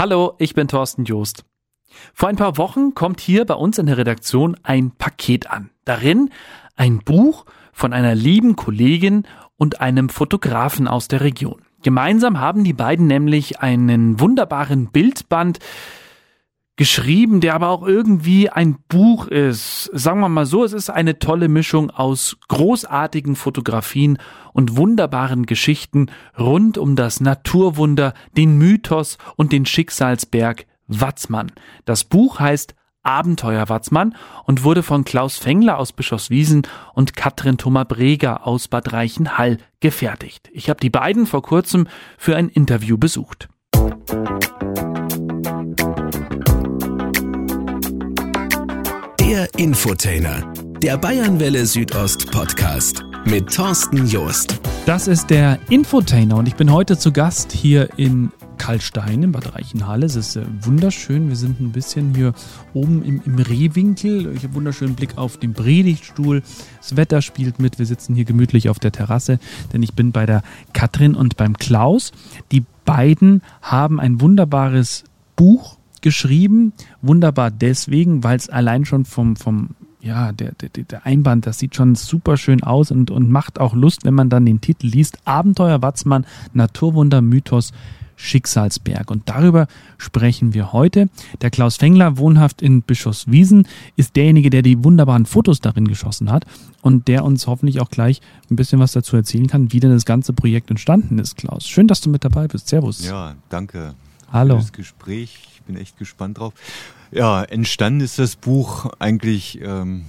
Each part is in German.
Hallo, ich bin Thorsten Joost. Vor ein paar Wochen kommt hier bei uns in der Redaktion ein Paket an. Darin ein Buch von einer lieben Kollegin und einem Fotografen aus der Region. Gemeinsam haben die beiden nämlich einen wunderbaren Bildband geschrieben, der aber auch irgendwie ein Buch ist. Sagen wir mal so, es ist eine tolle Mischung aus großartigen Fotografien und wunderbaren Geschichten rund um das Naturwunder, den Mythos und den Schicksalsberg Watzmann. Das Buch heißt Abenteuer Watzmann und wurde von Klaus Fengler aus Bischofswiesen und Katrin Thomas Breger aus Bad Reichenhall gefertigt. Ich habe die beiden vor kurzem für ein Interview besucht. Der Infotainer, der Bayernwelle Südost Podcast mit Thorsten Joost. Das ist der Infotainer und ich bin heute zu Gast hier in Kalstein in Bad Reichenhall. Es ist äh, wunderschön. Wir sind ein bisschen hier oben im, im Rehwinkel. Ich habe wunderschönen Blick auf den Predigtstuhl. Das Wetter spielt mit. Wir sitzen hier gemütlich auf der Terrasse, denn ich bin bei der Katrin und beim Klaus. Die beiden haben ein wunderbares Buch geschrieben. Wunderbar deswegen, weil es allein schon vom, vom ja, der, der, der Einband, das sieht schon super schön aus und, und macht auch Lust, wenn man dann den Titel liest. Abenteuer Watzmann, Naturwunder, Mythos, Schicksalsberg. Und darüber sprechen wir heute. Der Klaus Fengler, wohnhaft in Bischofswiesen, ist derjenige, der die wunderbaren Fotos darin geschossen hat und der uns hoffentlich auch gleich ein bisschen was dazu erzählen kann, wie denn das ganze Projekt entstanden ist, Klaus. Schön, dass du mit dabei bist. Servus. Ja, danke. Hallo. Für das Gespräch bin echt gespannt drauf. Ja, entstanden ist das Buch eigentlich, ähm,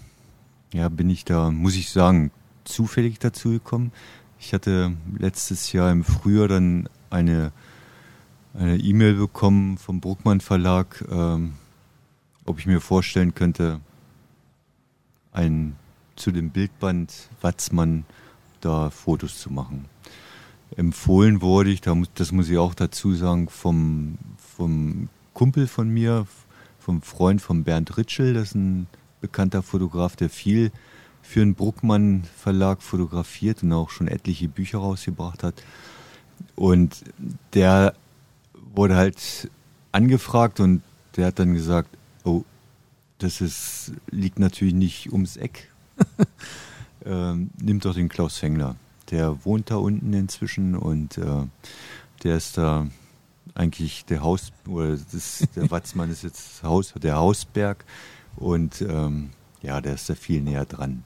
ja, bin ich da, muss ich sagen, zufällig dazu gekommen. Ich hatte letztes Jahr im Frühjahr dann eine eine E-Mail bekommen vom Bruckmann Verlag, ähm, ob ich mir vorstellen könnte, ein zu dem Bildband Watzmann da Fotos zu machen. Empfohlen wurde ich, das muss ich auch dazu sagen, vom, vom Kumpel von mir, vom Freund von Bernd Ritschel, das ist ein bekannter Fotograf, der viel für den Bruckmann Verlag fotografiert und auch schon etliche Bücher rausgebracht hat. Und der wurde halt angefragt und der hat dann gesagt, oh, das ist, liegt natürlich nicht ums Eck. ähm, nimmt doch den Klaus Fengler. Der wohnt da unten inzwischen und äh, der ist da eigentlich der Haus, oder das, der Watzmann ist jetzt Haus, der Hausberg und ähm, ja, der ist da viel näher dran.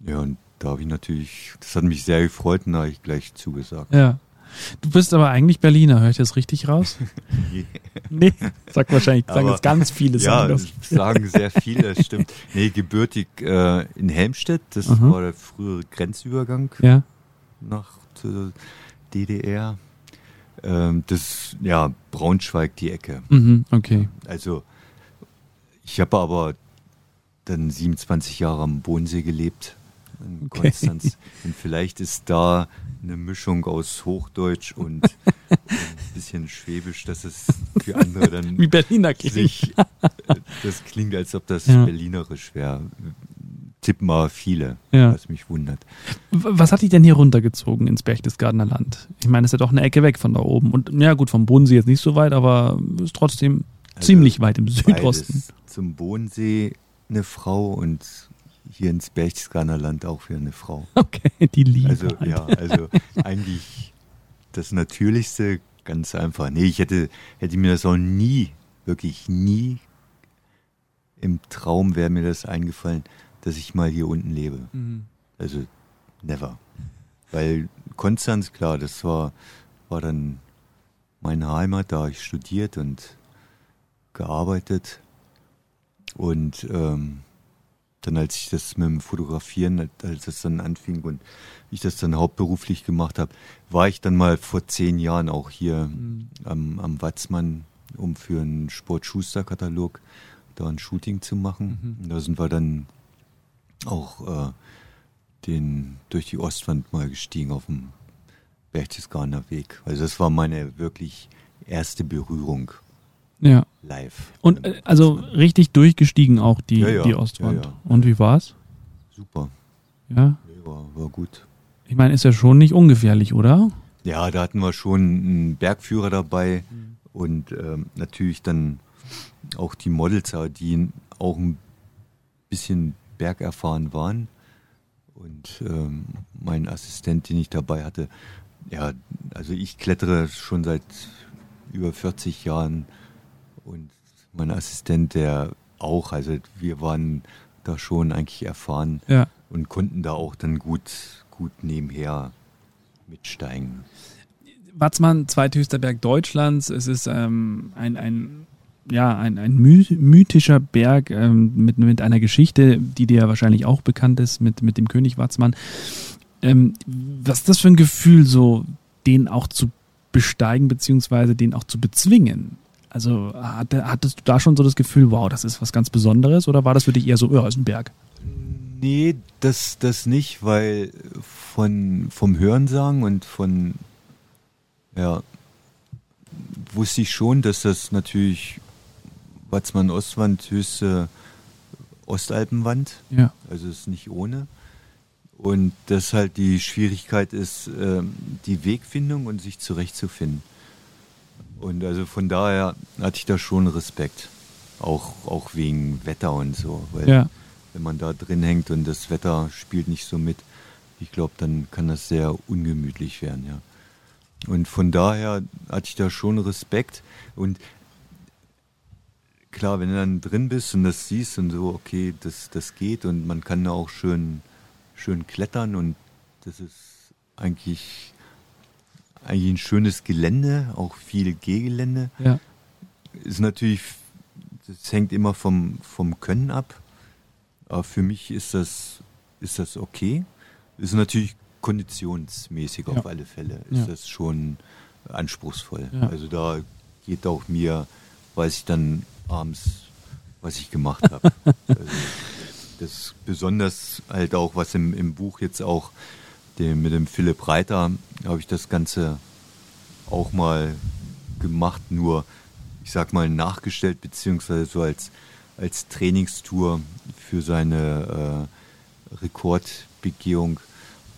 Ja, und da habe ich natürlich, das hat mich sehr gefreut und da habe ich gleich zugesagt. Ja. Du bist aber eigentlich Berliner, höre ich das richtig raus? nee, sag wahrscheinlich, sagen jetzt ganz viele sagen ja, das. sagen sehr viele, das stimmt. Nee, gebürtig äh, in Helmstedt, das Aha. war der frühere Grenzübergang ja. nach zur DDR. Ähm, das, ja, Braunschweig die Ecke. Mhm, okay. Also, ich habe aber dann 27 Jahre am Bodensee gelebt, in okay. Konstanz. Und vielleicht ist da eine Mischung aus Hochdeutsch und ein bisschen Schwäbisch, dass es für andere dann wie Berliner klingt. Sich, das klingt, als ob das ja. Berlinerisch wäre tippen mal viele, ja. was mich wundert. Was hat dich denn hier runtergezogen ins Berchtesgadener Land? Ich meine, es ist ja doch eine Ecke weg von da oben. Und ja gut, vom Bodensee jetzt nicht so weit, aber ist trotzdem also ziemlich weit im Südosten. Zum Bodensee eine Frau und hier ins Berchtesgadener Land auch für eine Frau. Okay, die Liebe. Also ja, also eigentlich das Natürlichste, ganz einfach. Nee, ich hätte, hätte mir das auch nie, wirklich nie im Traum wäre mir das eingefallen, dass ich mal hier unten lebe. Mhm. Also never. Weil Konstanz, klar, das war, war dann meine Heimat, da habe ich studiert und gearbeitet. Und ähm, dann, als ich das mit dem Fotografieren, als das dann anfing und ich das dann hauptberuflich gemacht habe, war ich dann mal vor zehn Jahren auch hier mhm. am, am Watzmann, um für einen Sport-Schuster-Katalog da ein Shooting zu machen. Mhm. Da sind wir dann auch äh, den, durch die Ostwand mal gestiegen auf dem Berchtesgadener Weg. Also das war meine wirklich erste Berührung. Ja. Live. Und äh, also richtig durchgestiegen auch die, ja, ja. die Ostwand. Ja, Und wie war's? Super. Ja? War, war gut. Ich meine, ist ja schon nicht ungefährlich, oder? Ja, da hatten wir schon einen Bergführer dabei Und ähm, natürlich dann auch die Models, die auch ein bisschen bergerfahren waren. Und ähm, mein Assistent, den ich dabei hatte, ja, also ich klettere schon seit über 40 Jahren und mein Assistent, der auch, also wir waren da schon eigentlich erfahren Ja. und konnten da auch dann gut, gut nebenher mitsteigen. Watzmann, zweithöchster Berg Deutschlands. Es ist ähm, ein, ein, ja, ein, ein my mythischer Berg ähm, mit, mit einer Geschichte, die dir wahrscheinlich auch bekannt ist, mit, mit dem König Watzmann. Ähm, was ist das für ein Gefühl, so den auch zu besteigen, beziehungsweise den auch zu bezwingen? Also hatte, hattest du da schon so das Gefühl, wow, das ist was ganz Besonderes, oder war das für dich eher so, ja, ist ein Berg? Nee, das, das nicht, weil von, vom Hörensagen und von, ja, wusste ich schon, dass das natürlich Watzmann Ostwand höchste Ostalpenwand, Ja. also ist nicht ohne. Und dass halt die Schwierigkeit ist, ähm, die Wegfindung und sich zurechtzufinden. Und also von daher hatte ich da schon Respekt. Auch, auch wegen Wetter und so. Weil Ja. wenn man da drin hängt und das Wetter spielt nicht so mit, ich glaube, dann kann das sehr ungemütlich werden, ja. Und von daher hatte ich da schon Respekt. Und klar, wenn du dann drin bist und das siehst und so, okay, das, das geht und man kann da auch schön, schön klettern und das ist eigentlich, eigentlich ein schönes Gelände, auch viel Gehgelände Ja. ist natürlich, das hängt immer vom, vom Können ab. Aber für mich ist das, ist das okay. Ist natürlich konditionsmäßig auf Ja. alle Fälle. Ist Ja. das schon anspruchsvoll. Also da geht auch mir, weiß ich dann abends, was ich gemacht habe. also das besonders halt auch, was im, im Buch jetzt auch dem, mit dem Philipp Reiter habe ich das Ganze auch mal gemacht, nur ich sag mal nachgestellt, beziehungsweise so als, als Trainingstour für seine äh, Rekordbegehung.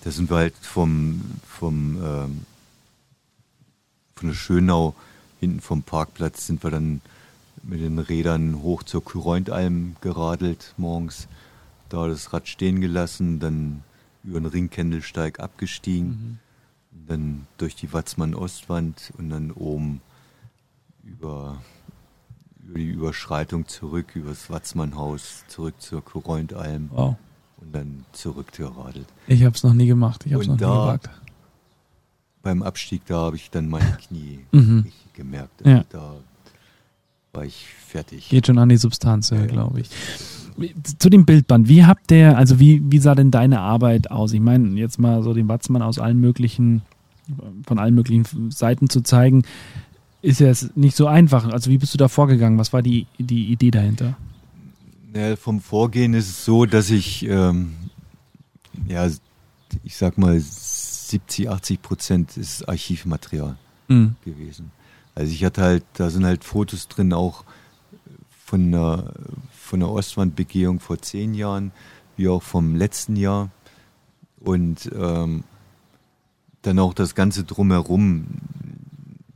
Da sind wir halt vom, vom ähm, von der Schönau hinten vom Parkplatz sind wir dann mit den Rädern hoch zur Kurointalm geradelt morgens, da das Rad stehen gelassen, dann über den Ringkendelsteig abgestiegen, dann durch die Watzmann-Ostwand und dann oben über, über die Überschreitung zurück, übers Watzmannhaus, zurück zur Kurointalm Wow. und dann zurückgeradelt. Ich habe es noch nie gemacht. Ich habe es noch Und nie da- gewagt. Beim Abstieg, da habe ich dann meine Knie Mhm. gemerkt. Also Ja. Da war ich fertig. Geht schon an die Substanz, Ja, ja. glaube ich. Zu dem Bildband, wie habt ihr, also wie, wie sah denn deine Arbeit aus? Ich meine, jetzt mal so den Watzmann aus allen möglichen, von allen möglichen Seiten zu zeigen, ist ja jetzt nicht so einfach. Also wie bist du da vorgegangen? Was war die, die Idee dahinter? Ja, vom Vorgehen ist es so, dass ich, ähm, ja, ich sag mal, 70, 80 Prozent ist Archivmaterial Mhm. gewesen. Also ich hatte halt, da sind halt Fotos drin, auch von der, von der Ostwandbegehung vor zehn Jahren, wie auch vom letzten Jahr. Und ähm, dann auch das Ganze drumherum.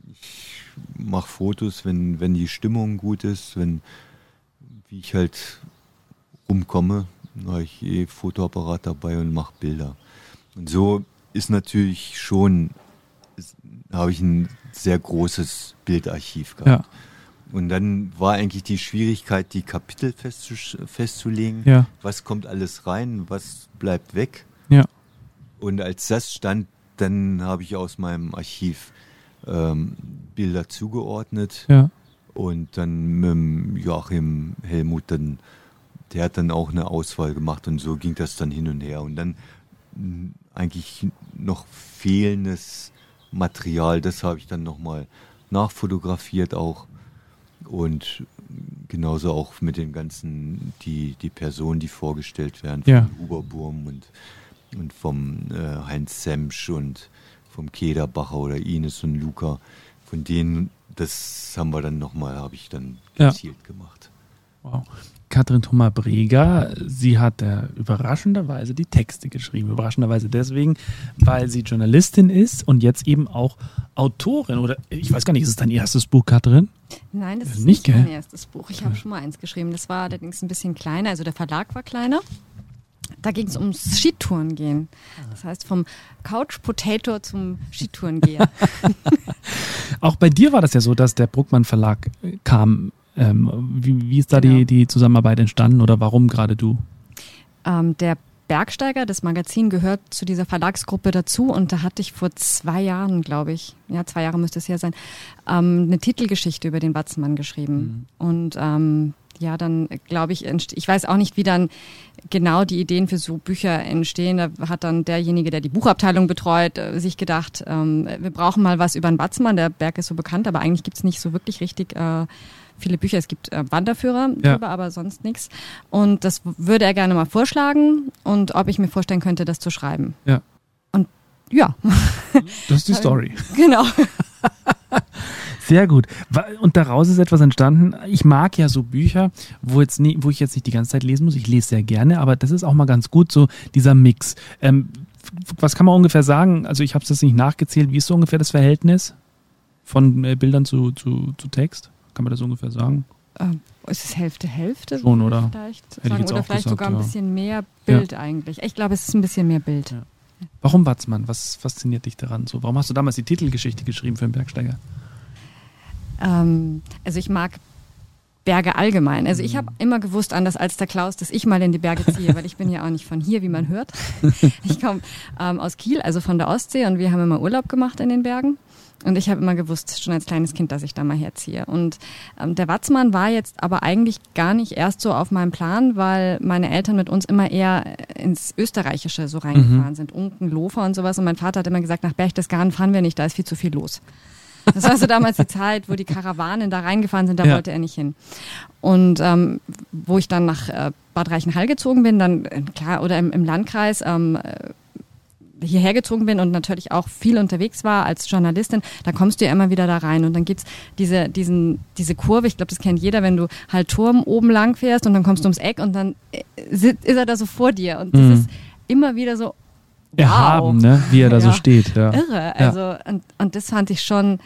Ich mache Fotos, wenn, wenn die Stimmung gut ist, wenn wie ich halt rumkomme, habe ich eh Fotoapparat dabei und mache Bilder. Und so ist natürlich schon, habe ich ein sehr großes Bildarchiv gehabt. Ja, Und dann war eigentlich die Schwierigkeit, die Kapitel festzu festzulegen. ja, Was kommt alles rein, was bleibt weg. ja. Und als das stand, dann habe ich aus meinem Archiv ähm, Bilder zugeordnet. Ja, Und dann mit Joachim Helmut, dann, der hat dann auch eine Auswahl gemacht und so ging das dann hin und her. Und dann mh, eigentlich noch fehlendes Material, das habe ich dann nochmal nachfotografiert auch. Und genauso auch mit den ganzen, die, die Personen, die vorgestellt werden, von Ja. Huberburm und, und vom äh, Heinz Semsch und vom Kederbacher oder Ines und Luca. Von denen, das haben wir dann nochmal, habe ich dann Ja. gezielt gemacht. Wow. Katrin Thoma-Breger. Sie hat äh, überraschenderweise die Texte geschrieben. Überraschenderweise deswegen, weil sie Journalistin ist und jetzt eben auch Autorin. Oder ich weiß gar nicht, ist es dein erstes Buch, Katrin? Nein, das Äh, ist nicht, nicht, mein erstes Buch. Ich habe schon mal eins geschrieben. Das war allerdings ein bisschen kleiner. Also der Verlag war kleiner. Da ging es ums Skitouren gehen. Das heißt vom Couch Potato zum Skitourengeher. Auch bei dir war das ja so, dass der Bruckmann Verlag kam. Ähm, wie, wie ist da Genau. die, die Zusammenarbeit entstanden oder warum gerade du? ähm, der Bergsteiger, das Magazin gehört zu dieser Verlagsgruppe dazu und da hatte ich vor zwei Jahren, glaube ich, ja zwei Jahre müsste es her sein, ähm, eine Titelgeschichte über den Watzmann geschrieben. Und ähm, ja, dann glaube ich, ich weiß auch nicht, wie dann genau die Ideen für so Bücher entstehen. Da hat dann derjenige, der die Buchabteilung betreut, äh, sich gedacht, ähm, wir brauchen mal was über den Watzmann. Der Berg ist so bekannt, aber eigentlich gibt's nicht so wirklich richtig äh, viele Bücher. Es gibt äh, Wanderführer Ja. drüber, aber sonst nichts. Und das würde er gerne mal vorschlagen und ob ich mir vorstellen könnte, das zu schreiben. Ja. Und ja, Das ist die Story. genau. Sehr gut. Und daraus ist etwas entstanden. Ich mag ja so Bücher, wo, jetzt nie, wo ich jetzt nicht die ganze Zeit lesen muss. Ich lese sehr gerne, aber das ist auch mal ganz gut, so dieser Mix. Ähm, was kann man ungefähr sagen? Also ich habe es jetzt nicht nachgezählt. Wie ist so ungefähr das Verhältnis von äh, Bildern zu, zu, zu Text? Kann man das ungefähr sagen? Ähm, ist es Hälfte, Hälfte? Schon, oder? Vielleicht sagen. Oder vielleicht gesagt, sogar ein ja. bisschen mehr Bild eigentlich. Ich glaube, es ist ein bisschen mehr Bild. Ja. Warum Watzmann? Was fasziniert dich daran? So, warum hast du damals die Titelgeschichte geschrieben für den Bergsteiger? Ähm, also ich mag Berge allgemein. Also ich habe immer gewusst, anders als der Klaus, dass ich mal in die Berge ziehe, weil ich bin ja auch nicht von hier, wie man hört. Ich komme ähm, aus Kiel, also von der Ostsee und wir haben immer Urlaub gemacht in den Bergen. Und ich habe immer gewusst, schon als kleines Kind, dass ich da mal herziehe. Und ähm, der Watzmann war jetzt aber eigentlich gar nicht erst so auf meinem Plan, weil meine Eltern mit uns immer eher ins Österreichische so reingefahren sind. Unken, Lofer und sowas. Und mein Vater hat immer gesagt, nach Berchtesgaden fahren wir nicht, da ist viel zu viel los. Das war so damals die Zeit, wo die Karawanen da reingefahren sind, da Ja. wollte er nicht hin. Und ähm, wo ich dann nach äh, Bad Reichenhall gezogen bin, dann äh, klar, oder im, im Landkreis ähm, äh, hierher gezogen bin und natürlich auch viel unterwegs war als Journalistin, da kommst du ja immer wieder da rein und dann gibt's diese, diesen, diese Kurve, ich glaube, das kennt jeder, wenn du halt Turm oben lang fährst und dann kommst du ums Eck und dann äh, ist er da so vor dir und das Mhm. ist immer wieder so Erhaben, ne? wie er da so Ja. steht. Ja. irre. Also und, und das fand ich schon,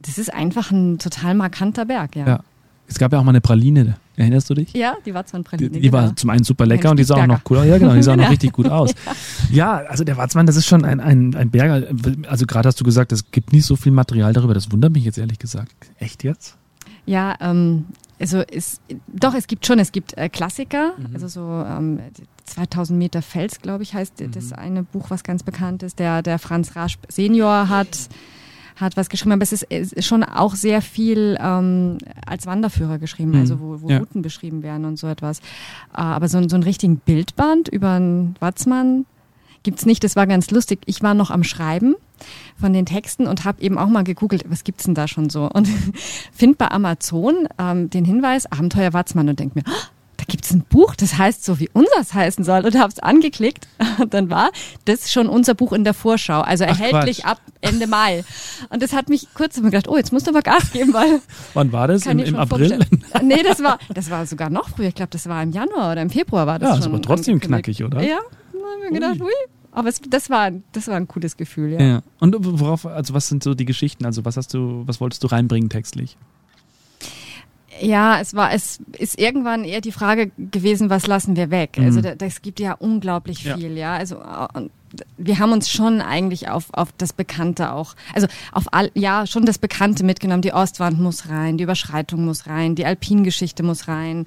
das ist einfach ein total markanter Berg, ja. Ja. Es gab ja auch mal eine Praline, erinnerst du dich? Ja, die Watzmann-Praline. Die, die genau. war zum einen super lecker und die sah auch noch cool aus. Ja, genau, die sah auch noch richtig gut aus. Ja, also der Watzmann, das ist schon ein, ein, ein Berger. Also gerade hast du gesagt, es gibt nicht so viel Material darüber. Das wundert mich jetzt ehrlich gesagt. Echt jetzt? Ja, ähm, also es, doch, es gibt schon, es gibt äh, Klassiker, also so ähm, 2000 Meter Fels, glaube ich, heißt das eine Buch, was ganz bekannt ist. Der, der Franz Rasch Senior hat, hat was geschrieben, aber es ist, es ist schon auch sehr viel ähm, als Wanderführer geschrieben, Mhm. also wo, wo Ja. Routen beschrieben werden und so etwas. Äh, aber so, so einen richtigen Bildband über einen Watzmann gibt's nicht. Das war ganz lustig. Ich war noch am Schreiben von den Texten und habe eben auch mal gegoogelt, was gibt's denn da schon so? Und find bei Amazon ähm, den Hinweis Abenteuer Watzmann und denk mir, "Ah, da gibt's ein Buch, das heißt so, wie unseres heißen soll. Und hab's angeklickt. Und dann war das schon unser Buch in der Vorschau. Also Ach, erhältlich Quatsch. ab Ende Mai. Und das hat mich kurz immer gedacht, oh, jetzt musst du aber Gas geben, weil Wann war das? Im, im April? Nee, das war, das war sogar noch früher. Ich glaube, das war im Januar oder im Februar war das Ja, schon. aber trotzdem knackig, oder? Ja, da haben wir gedacht, ui. Aber es, das, war, das war ein cooles Gefühl, ja. Ja. Und worauf, also was sind so die Geschichten? Also was hast du, was wolltest du reinbringen textlich? Ja, es war, es ist irgendwann eher die Frage gewesen, was lassen wir weg? Mhm. Also da, das gibt ja unglaublich Ja. viel, ja. Also äh, wir haben uns schon eigentlich auf, auf das Bekannte auch, also auf all, ja, schon das Bekannte mitgenommen. Die Ostwand muss rein, die Überschreitung muss rein, die Alpingeschichte muss rein,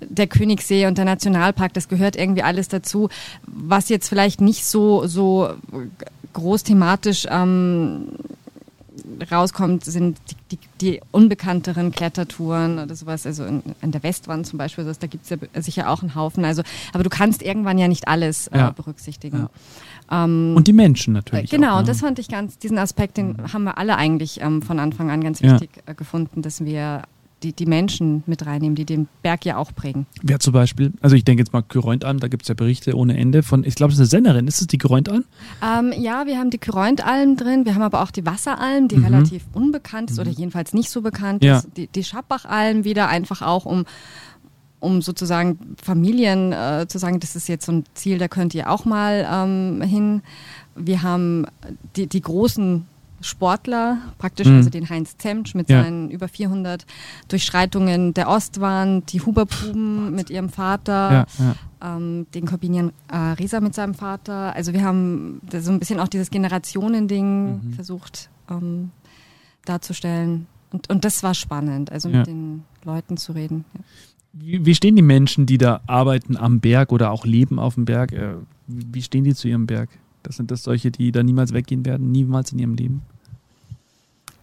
der Königssee und der Nationalpark, das gehört irgendwie alles dazu. Was jetzt vielleicht nicht so, so groß thematisch ähm, rauskommt, sind die, die, die unbekannteren Klettertouren oder sowas. Also in, in der Westwand zum Beispiel, da gibt's ja be- sicher auch einen Haufen. Also, aber du kannst irgendwann ja nicht alles äh, Ja. berücksichtigen. Ähm, Und die Menschen natürlich. äh, genau, auch, und ne? das fand ich ganz, diesen Aspekt, den haben wir alle eigentlich ähm, von Anfang an ganz Ja. wichtig äh, gefunden, dass wir die, die Menschen mit reinnehmen, die den Berg ja auch prägen. Wer zum Beispiel, also ich denke jetzt mal Kyrointalm, da gibt es ja Berichte ohne Ende von, ich glaube, es ist eine Sennerin, ist es die Kyrointalm? Ähm, ja, wir haben die Kyrointalm drin, wir haben aber auch die Wasseralm, die Mhm. relativ unbekannt ist oder jedenfalls nicht so bekannt Ja. ist. Die, die Schappachalm wieder einfach auch, um um sozusagen Familien äh, zu sagen, das ist jetzt so ein Ziel, da könnt ihr auch mal ähm, hin. Wir haben die, die großen Sportler, praktisch Mhm. also den Heinz Zemtsch mit Ja. seinen über 400 Durchschreitungen der Ostwand, die Huberpuben mit ihrem Vater, Ja, ja. ähm, den Corbinian äh, Rieser mit seinem Vater. Also wir haben da so ein bisschen auch dieses Generationending Mhm. versucht ähm, darzustellen. Und, und das war spannend, also mit den Leuten zu reden. Wie, stehen die Menschen, die da arbeiten am Berg oder auch leben auf dem Berg? Äh, wie stehen die zu ihrem Berg? Das sind das solche, die da niemals weggehen werden, niemals in ihrem Leben?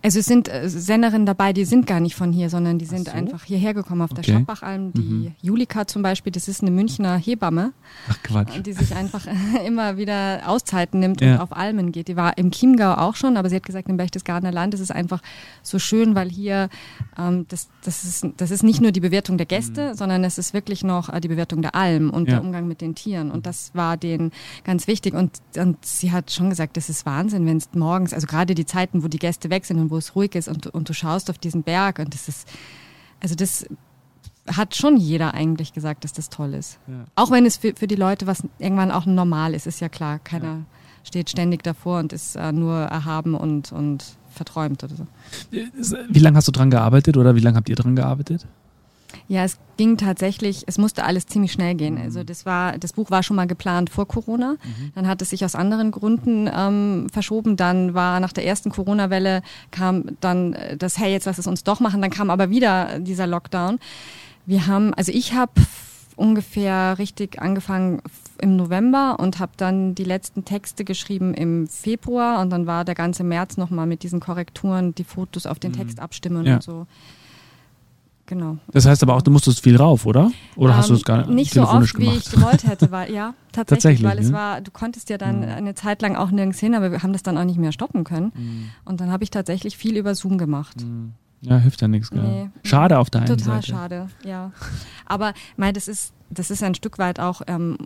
Also es sind äh, Senderinnen dabei, die sind gar nicht von hier, sondern die sind so? einfach hierher gekommen auf der Okay. Schoppachalm. Die Mhm. Julika zum Beispiel, das ist eine Münchner Hebamme, Ach Quatsch. die sich einfach immer wieder Auszeiten nimmt Ja. und auf Almen geht. Die war im Chiemgau auch schon, aber sie hat gesagt, im Berchtesgadener Land ist es einfach so schön, weil hier ähm, das, das, ist, das ist nicht nur die Bewertung der Gäste, sondern es ist wirklich noch äh, die Bewertung der Alm und Ja. der Umgang mit den Tieren. Und das war denen ganz wichtig. Und, und sie hat schon gesagt, das ist Wahnsinn, wenn es morgens, also gerade die Zeiten, wo die Gäste weg sind und wo es ruhig ist und, und du schaust auf diesen Berg und das ist, also das hat schon jeder eigentlich gesagt, dass das toll ist. Ja. Auch wenn es für, für die Leute was irgendwann auch normal ist, ist ja klar. Keiner steht ständig davor und ist äh, nur erhaben und, und verträumt oder so. Wie lange hast du dran gearbeitet oder wie lange habt ihr dran gearbeitet? Ja, es ging tatsächlich, es musste alles ziemlich schnell gehen. Also das war, das Buch war schon mal geplant vor Corona. Dann hat es sich aus anderen Gründen ähm, verschoben. Dann war nach der ersten Corona-Welle kam dann äh, das, hey, jetzt lass es uns doch machen. Dann kam aber wieder dieser Lockdown. Wir haben, also ich habe ungefähr richtig angefangen im November und habe dann die letzten Texte geschrieben im Februar und dann war der ganze März nochmal mit diesen Korrekturen, die Fotos auf den Text abstimmen Ja. und so. Genau. Das heißt aber auch, du musstest viel rauf, oder? Oder hast du Ähm, es gar nicht so oft, wie gemacht? ich gewollt hätte, weil ja, tatsächlich, Tatsächlich, weil es ne? war, du konntest ja dann Mhm. eine Zeit lang auch nirgends hin, aber wir haben das dann auch nicht mehr stoppen können. Und dann habe ich tatsächlich viel über Zoom gemacht. Ja, hilft ja nichts. Nee. Schade auf der einen Total Seite. schade, ja. Aber mein, das ist, das ist ein Stück weit auch ähm,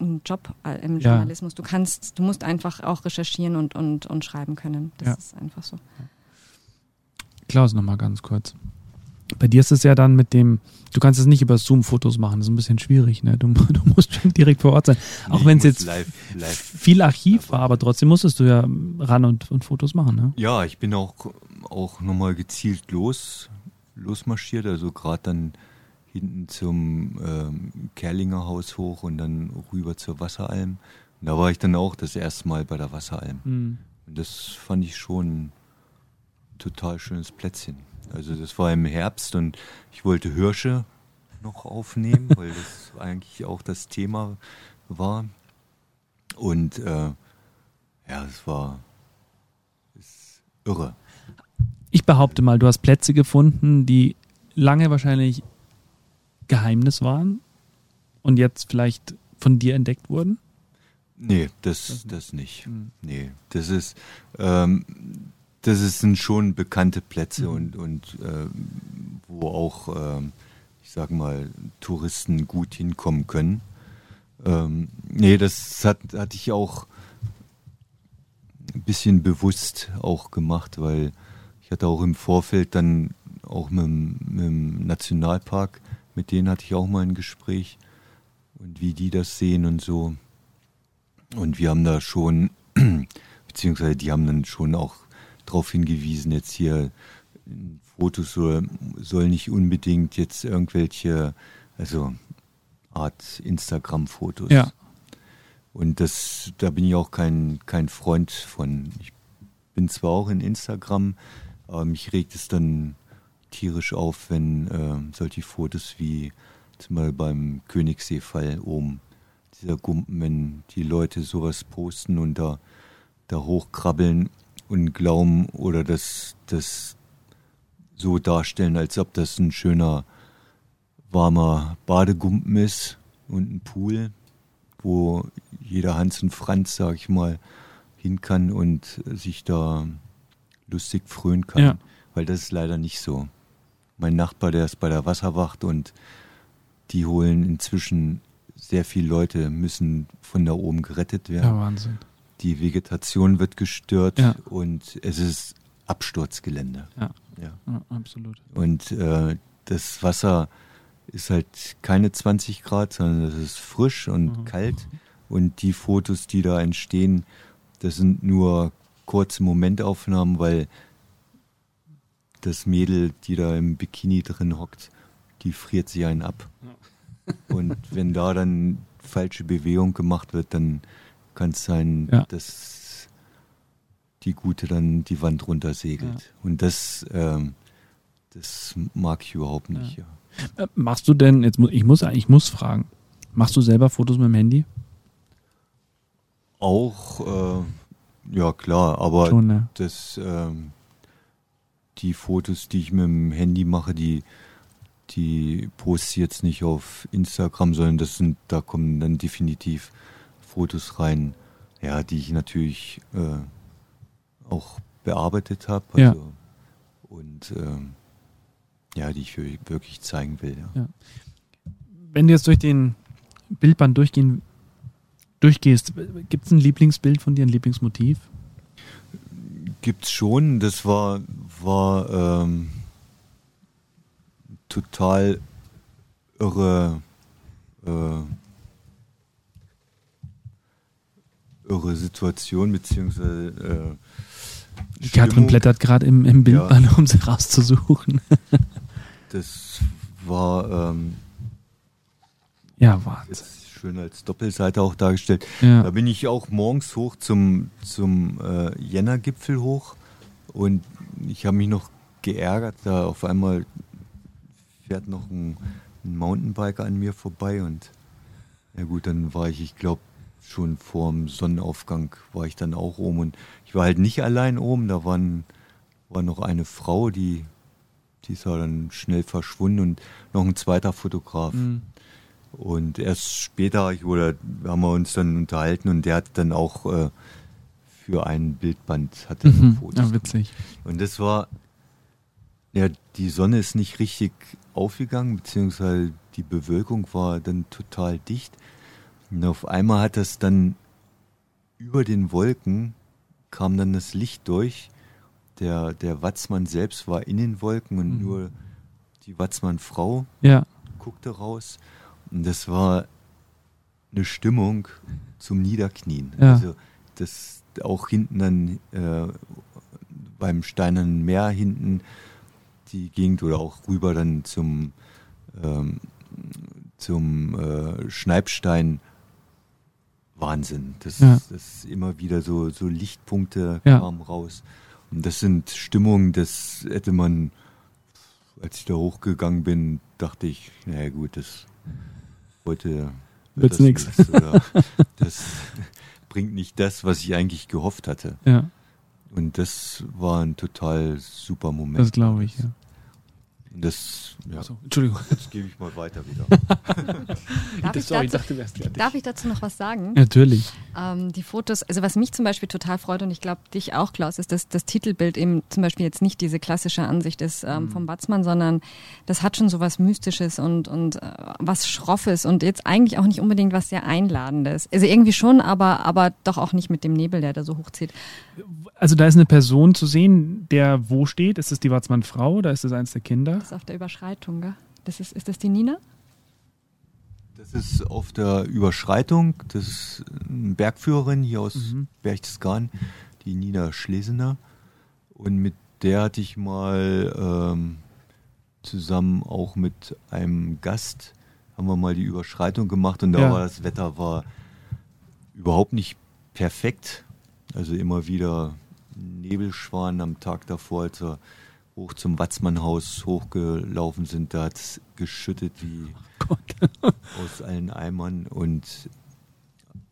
ein Job äh, im Ja. Journalismus. Du kannst, du musst einfach auch recherchieren und, und, und schreiben können. Das Ja. ist einfach so. Klaus, nochmal ganz kurz. Bei dir ist es ja dann mit dem, du kannst es nicht über Zoom Fotos machen, das ist ein bisschen schwierig, ne? Du, du musst schon direkt vor Ort sein. Auch Nee, wenn es jetzt live, live. viel Archiv war, aber trotzdem musstest du ja ran und, und Fotos machen, ne? Ja, ich bin auch, auch nochmal gezielt los, losmarschiert, also gerade dann hinten zum ähm, Kerlinger Haus hoch und dann rüber zur Wasseralm. Und da war ich dann auch das erste Mal bei der Wasseralm. Mhm. Und das fand ich schon ein total schönes Plätzchen. Also das war im Herbst und ich wollte Hirsche noch aufnehmen, weil das eigentlich auch das Thema war. Und äh, ja, es war ist irre. Ich behaupte mal, du hast Plätze gefunden, die lange wahrscheinlich Geheimnis waren und jetzt vielleicht von dir entdeckt wurden. Nee, das, das nicht. Mhm. Nee, das ist, ähm, das sind schon bekannte Plätze Mhm. und, und ähm, wo auch, ähm, ich sag mal, Touristen gut hinkommen können. Ähm, nee, das hat, hatte ich auch ein bisschen bewusst auch gemacht, weil ich hatte auch im Vorfeld dann auch mit, mit dem Nationalpark, mit denen hatte ich auch mal ein Gespräch und wie die das sehen und so. Und wir haben da schon, beziehungsweise die haben dann schon auch darauf hingewiesen, jetzt hier Fotos soll, soll nicht unbedingt jetzt irgendwelche, also Art Instagram-Fotos. Ja. Und das, da bin ich auch kein, kein Freund von. Ich bin zwar auch in Instagram, aber mich regt es dann tierisch auf, wenn äh, solche Fotos wie zum Beispiel beim Königseefall oben, dieser Gumpen, wenn die Leute sowas posten und da, da hochkrabbeln und glauben oder das, das so darstellen, als ob das ein schöner, warmer Badegumpen ist und ein Pool, wo jeder Hans und Franz, sag ich mal, hin kann und sich da lustig frönen kann. Ja. Weil das ist leider nicht so. Mein Nachbar, der ist bei der Wasserwacht und die holen inzwischen sehr viele Leute, müssen von da oben gerettet werden. Ja, Wahnsinn. Die Vegetation wird gestört Ja. und es ist Absturzgelände. Ja. Ja. Ja, absolut. Und äh, das Wasser ist halt keine 20 Grad, sondern es ist frisch und Mhm. kalt. Und die Fotos, die da entstehen, das sind nur kurze Momentaufnahmen, weil das Mädel, die da im Bikini drin hockt, die friert sich einen ab. Und wenn da dann falsche Bewegung gemacht wird, dann kann es sein, Ja. dass die Gute dann die Wand runtersegelt. Und das, ähm, das mag ich überhaupt nicht. Ja. Äh, Machst du denn, jetzt ich muss, ich muss fragen, machst du selber Fotos mit dem Handy? Auch, äh, ja klar, aber Schon, ne? das, ähm, die Fotos, die ich mit dem Handy mache, die, die poste ich jetzt nicht auf Instagram, sondern das sind, da kommen dann definitiv Fotos rein, ja, die ich natürlich äh, auch bearbeitet habe. Ja. Also, Und ähm, ja, die ich wir- wirklich zeigen will. Ja. Wenn du jetzt durch den Bildband durchgehen, durchgehst, gibt es ein Lieblingsbild von dir, ein Lieblingsmotiv? Gibt's schon. Das war, war ähm, total irre, äh, irre Situation, beziehungsweise äh, Die Katrin blättert gerade im, im Bildband, um sie rauszusuchen. Das war ähm, Ja, jetzt schön als Doppelseite auch dargestellt. Da Ja. bin ich auch morgens hoch zum, zum äh, Jänner-Gipfel hoch und ich habe mich noch geärgert, da auf einmal fährt noch ein, ein Mountainbiker an mir vorbei und ja gut, dann war ich, ich glaube, schon vorm Sonnenaufgang war ich dann auch oben und ich war halt nicht allein oben, da waren, war noch eine Frau, die, die ist ja dann schnell verschwunden und noch ein zweiter Fotograf. Mhm. Und erst später ich, oder haben wir uns dann unterhalten und der hat dann auch äh, für ein Bildband hat er Mhm. Fotos Ja, witzig. Und das war, ja, die Sonne ist nicht richtig aufgegangen, beziehungsweise die Bewölkung war dann total dicht. Und auf einmal hat das dann über den Wolken kam dann das Licht durch. Der, der Watzmann selbst war in den Wolken und Mhm. nur die Watzmann-Frau Ja, guckte raus und das war eine Stimmung zum Niederknien. Ja. Also das auch hinten dann äh, beim Steinernen Meer hinten die Gegend oder auch rüber dann zum ähm, zum äh, Schneibstein Wahnsinn. Das, Ja. das immer wieder so so Lichtpunkte Ja. kamen raus und das sind Stimmungen, das hätte man als ich da hochgegangen bin, dachte ich, naja gut, das heute Wird's das nix. nichts Das bringt nicht das, was ich eigentlich gehofft hatte. ja, Und das war ein total super Moment. das glaube ich. Ja. Das, ja, So, Entschuldigung. jetzt gebe ich mal weiter wieder. Darf ich, Sorry, dazu, dachte, du wärst fertig. darf ich dazu noch was sagen? Natürlich. Ähm, die Fotos, also was mich zum Beispiel total freut und ich glaube dich auch, Klaus, ist, dass das Titelbild eben zum Beispiel jetzt nicht diese klassische Ansicht ist ähm, vom Batzmann, sondern das hat schon so was Mystisches und, und äh, was Schroffes und jetzt eigentlich auch nicht unbedingt was sehr Einladendes. Also irgendwie schon, aber, aber doch auch nicht mit dem Nebel, der da so hochzieht. Also da ist eine Person zu sehen, der wo steht. Ist es die Watzmann-Frau oder ist es eins der Kinder? Das ist auf der Überschreitung, gell? Das ist, ist das die Nina? Das ist auf der Überschreitung. Das ist eine Bergführerin hier aus Mhm. Berchtesgaden, die Nina Schlesener. Und mit der hatte ich mal ähm, zusammen auch mit einem Gast, haben wir mal die Überschreitung gemacht und da Ja. war das Wetter war überhaupt nicht perfekt. Also immer wieder Nebelschwan am Tag davor, als wir hoch zum Watzmannhaus hochgelaufen sind, da hat es geschüttet wie aus allen Eimern und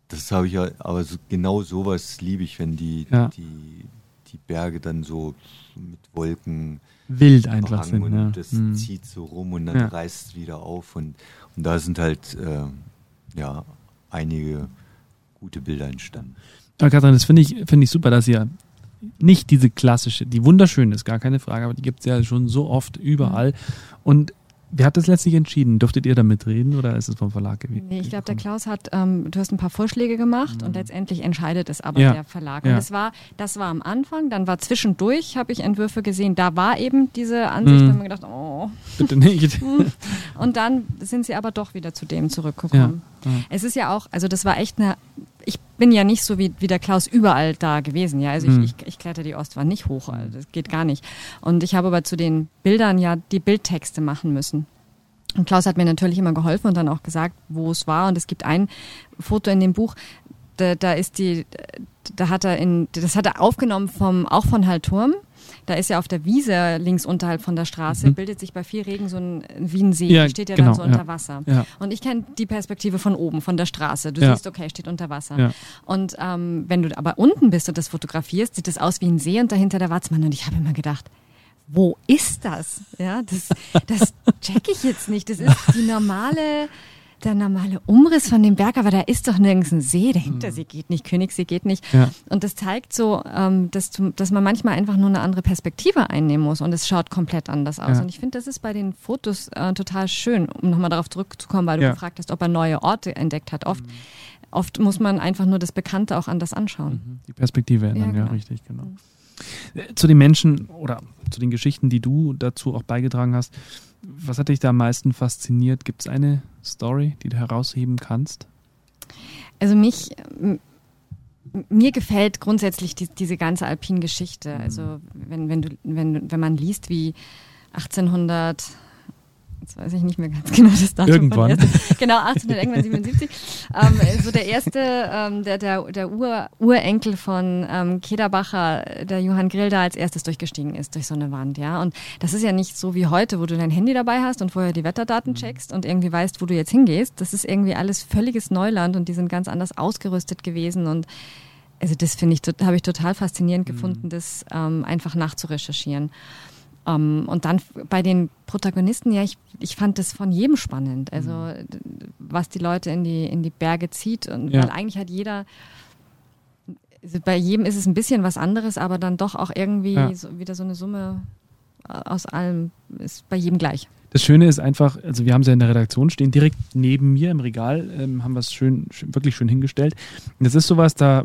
das habe ich ja, aber so, genau sowas liebe ich, wenn die, Ja. die, die Berge dann so mit Wolken Wild einfach sind. und Ja. das Mhm. zieht so rum und dann Ja. reißt es wieder auf und, und da sind halt äh, ja einige gute Bilder entstanden. Aber Katrin, das finde ich, finde ich super, dass ihr nicht diese klassische, die wunderschön ist, gar keine Frage, aber die gibt es ja schon so oft überall. Und Wer hat das letztlich entschieden? Durftet ihr da mitreden oder ist es vom Verlag gewesen? Nee, ich glaube, der Klaus hat, ähm, du hast ein paar Vorschläge gemacht mhm. und letztendlich entscheidet es aber ja. der Verlag. Und ja. das war, das war am Anfang, dann war zwischendurch, habe ich Entwürfe gesehen, da war eben diese Ansicht, mhm. da haben wir gedacht, oh. Bitte nicht. und dann sind sie aber doch wieder zu dem zurückgekommen. Ja. Es ist ja auch, also das war echt eine bin ja nicht so wie, wie der Klaus überall da gewesen. Ja, also mhm. ich, ich, ich kletter die Ostwand nicht hoch. Also das geht gar nicht. Und ich habe aber zu den Bildern ja die Bildtexte machen müssen. Und Klaus hat mir natürlich immer geholfen und dann auch gesagt, wo es war. Und es gibt ein Foto in dem Buch, da, da ist die, da hat er in, das hat er aufgenommen vom, auch von Hallturm da ist ja auf der Wiese links unterhalb von der Straße, mhm. bildet sich bei viel Regen so ein, wie ein See, ja, steht ja genau, dann so unter ja. Wasser. Ja. Und ich kenne die Perspektive von oben, von der Straße. Du siehst, okay, steht unter Wasser. Und ähm, wenn du aber unten bist und das fotografierst, sieht das aus wie ein See und dahinter der Watzmann. Und ich habe immer gedacht, wo ist das? Ja, das, das check ich jetzt nicht. Das ist die normale der normale Umriss von dem Berg, aber da ist doch nirgends ein See, der Hintersee mhm. geht nicht, Königssee geht nicht. Ja. Und das zeigt so, ähm, dass, dass man manchmal einfach nur eine andere Perspektive einnehmen muss und es schaut komplett anders aus. Ja. Und ich finde, das ist bei den Fotos äh, total schön, um nochmal darauf zurückzukommen, weil du ja. gefragt hast, ob er neue Orte entdeckt hat. Oft, mhm. oft muss man einfach nur das Bekannte auch anders anschauen. Mhm. Die Perspektive ändern, ja, genau. richtig, genau. Mhm. Zu den Menschen oder zu den Geschichten, die du dazu auch beigetragen hast, was hat dich da am meisten fasziniert? Gibt es eine Story, die du herausheben kannst? Also mich, mir gefällt grundsätzlich die, diese ganze Alpin-Geschichte. Mhm. Also wenn, wenn, du, wenn, wenn man liest, wie 1800 jetzt weiß ich nicht mehr ganz genau das Datum. Irgendwann. Ersten, genau, 1877. ähm, so der erste, ähm, der, der, der Ur, Urenkel von ähm, Kederbacher, der Johann Grill, da als erstes durchgestiegen ist durch so eine Wand, ja. Und das ist ja nicht so wie heute, wo du dein Handy dabei hast und vorher die Wetterdaten mhm. checkst und irgendwie weißt, wo du jetzt hingehst. Das ist irgendwie alles völliges Neuland und die sind ganz anders ausgerüstet gewesen und also das finde ich, habe ich total faszinierend mhm. gefunden, das ähm, einfach nachzurecherchieren. Um, ähm, und dann bei den Protagonisten, ja, ich, ich fand das von jedem spannend. Also, mhm. was die Leute in die, in die Berge zieht. Und ja. weil eigentlich hat jeder, also bei jedem ist es ein bisschen was anderes, aber dann doch auch irgendwie ja. so, wieder so eine Summe äh, aus allem ist bei jedem gleich. Das Schöne ist einfach, also wir haben sie ja in der Redaktion stehen, direkt neben mir im Regal, ähm, haben wir es schön, schön, wirklich schön hingestellt. Und das ist sowas, da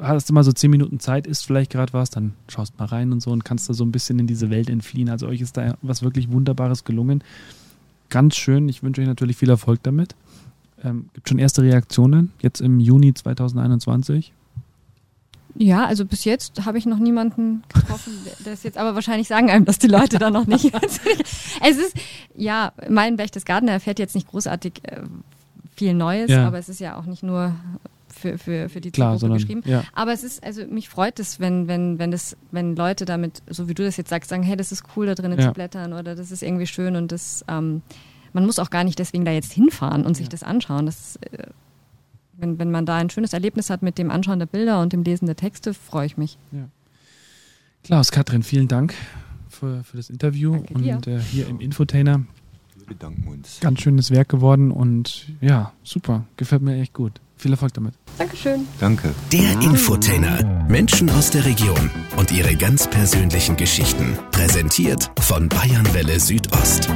hast du mal so zehn Minuten Zeit, isst vielleicht gerade was, dann schaust mal rein und so und kannst da so ein bisschen in diese Welt entfliehen. Also euch ist da was wirklich Wunderbares gelungen. Ganz schön. Ich wünsche euch natürlich viel Erfolg damit. Ähm, gibt schon erste Reaktionen jetzt im Juni 2021? Ja, also bis jetzt habe ich noch niemanden getroffen, der es jetzt aber wahrscheinlich sagen einem, dass die Leute da noch nicht. es ist, ja, mein Berchtesgaden erfährt jetzt nicht großartig äh, viel Neues, ja. aber es ist ja auch nicht nur für, für, für die Klar, sondern, geschrieben. Ja. Aber es ist, also mich freut es, wenn, wenn, wenn das, wenn Leute damit, so wie du das jetzt sagst, sagen, hey, das ist cool, da drinnen ja. zu blättern oder das ist irgendwie schön und das, ähm, man muss auch gar nicht deswegen da jetzt hinfahren und sich ja. das anschauen. Das, äh, wenn, wenn man da ein schönes Erlebnis hat mit dem Anschauen der Bilder und dem Lesen der Texte, freue ich mich. Ja. Klaus, Katrin, vielen Dank für, für das Interview Danke und äh, hier im Infotainer. Wir bedanken uns. Ganz schönes Werk geworden und ja, super. Gefällt mir echt gut. Viel Erfolg damit. Dankeschön. Danke. Der Infotainer. Menschen aus der Region und ihre ganz persönlichen Geschichten. Präsentiert von Bayernwelle Südost.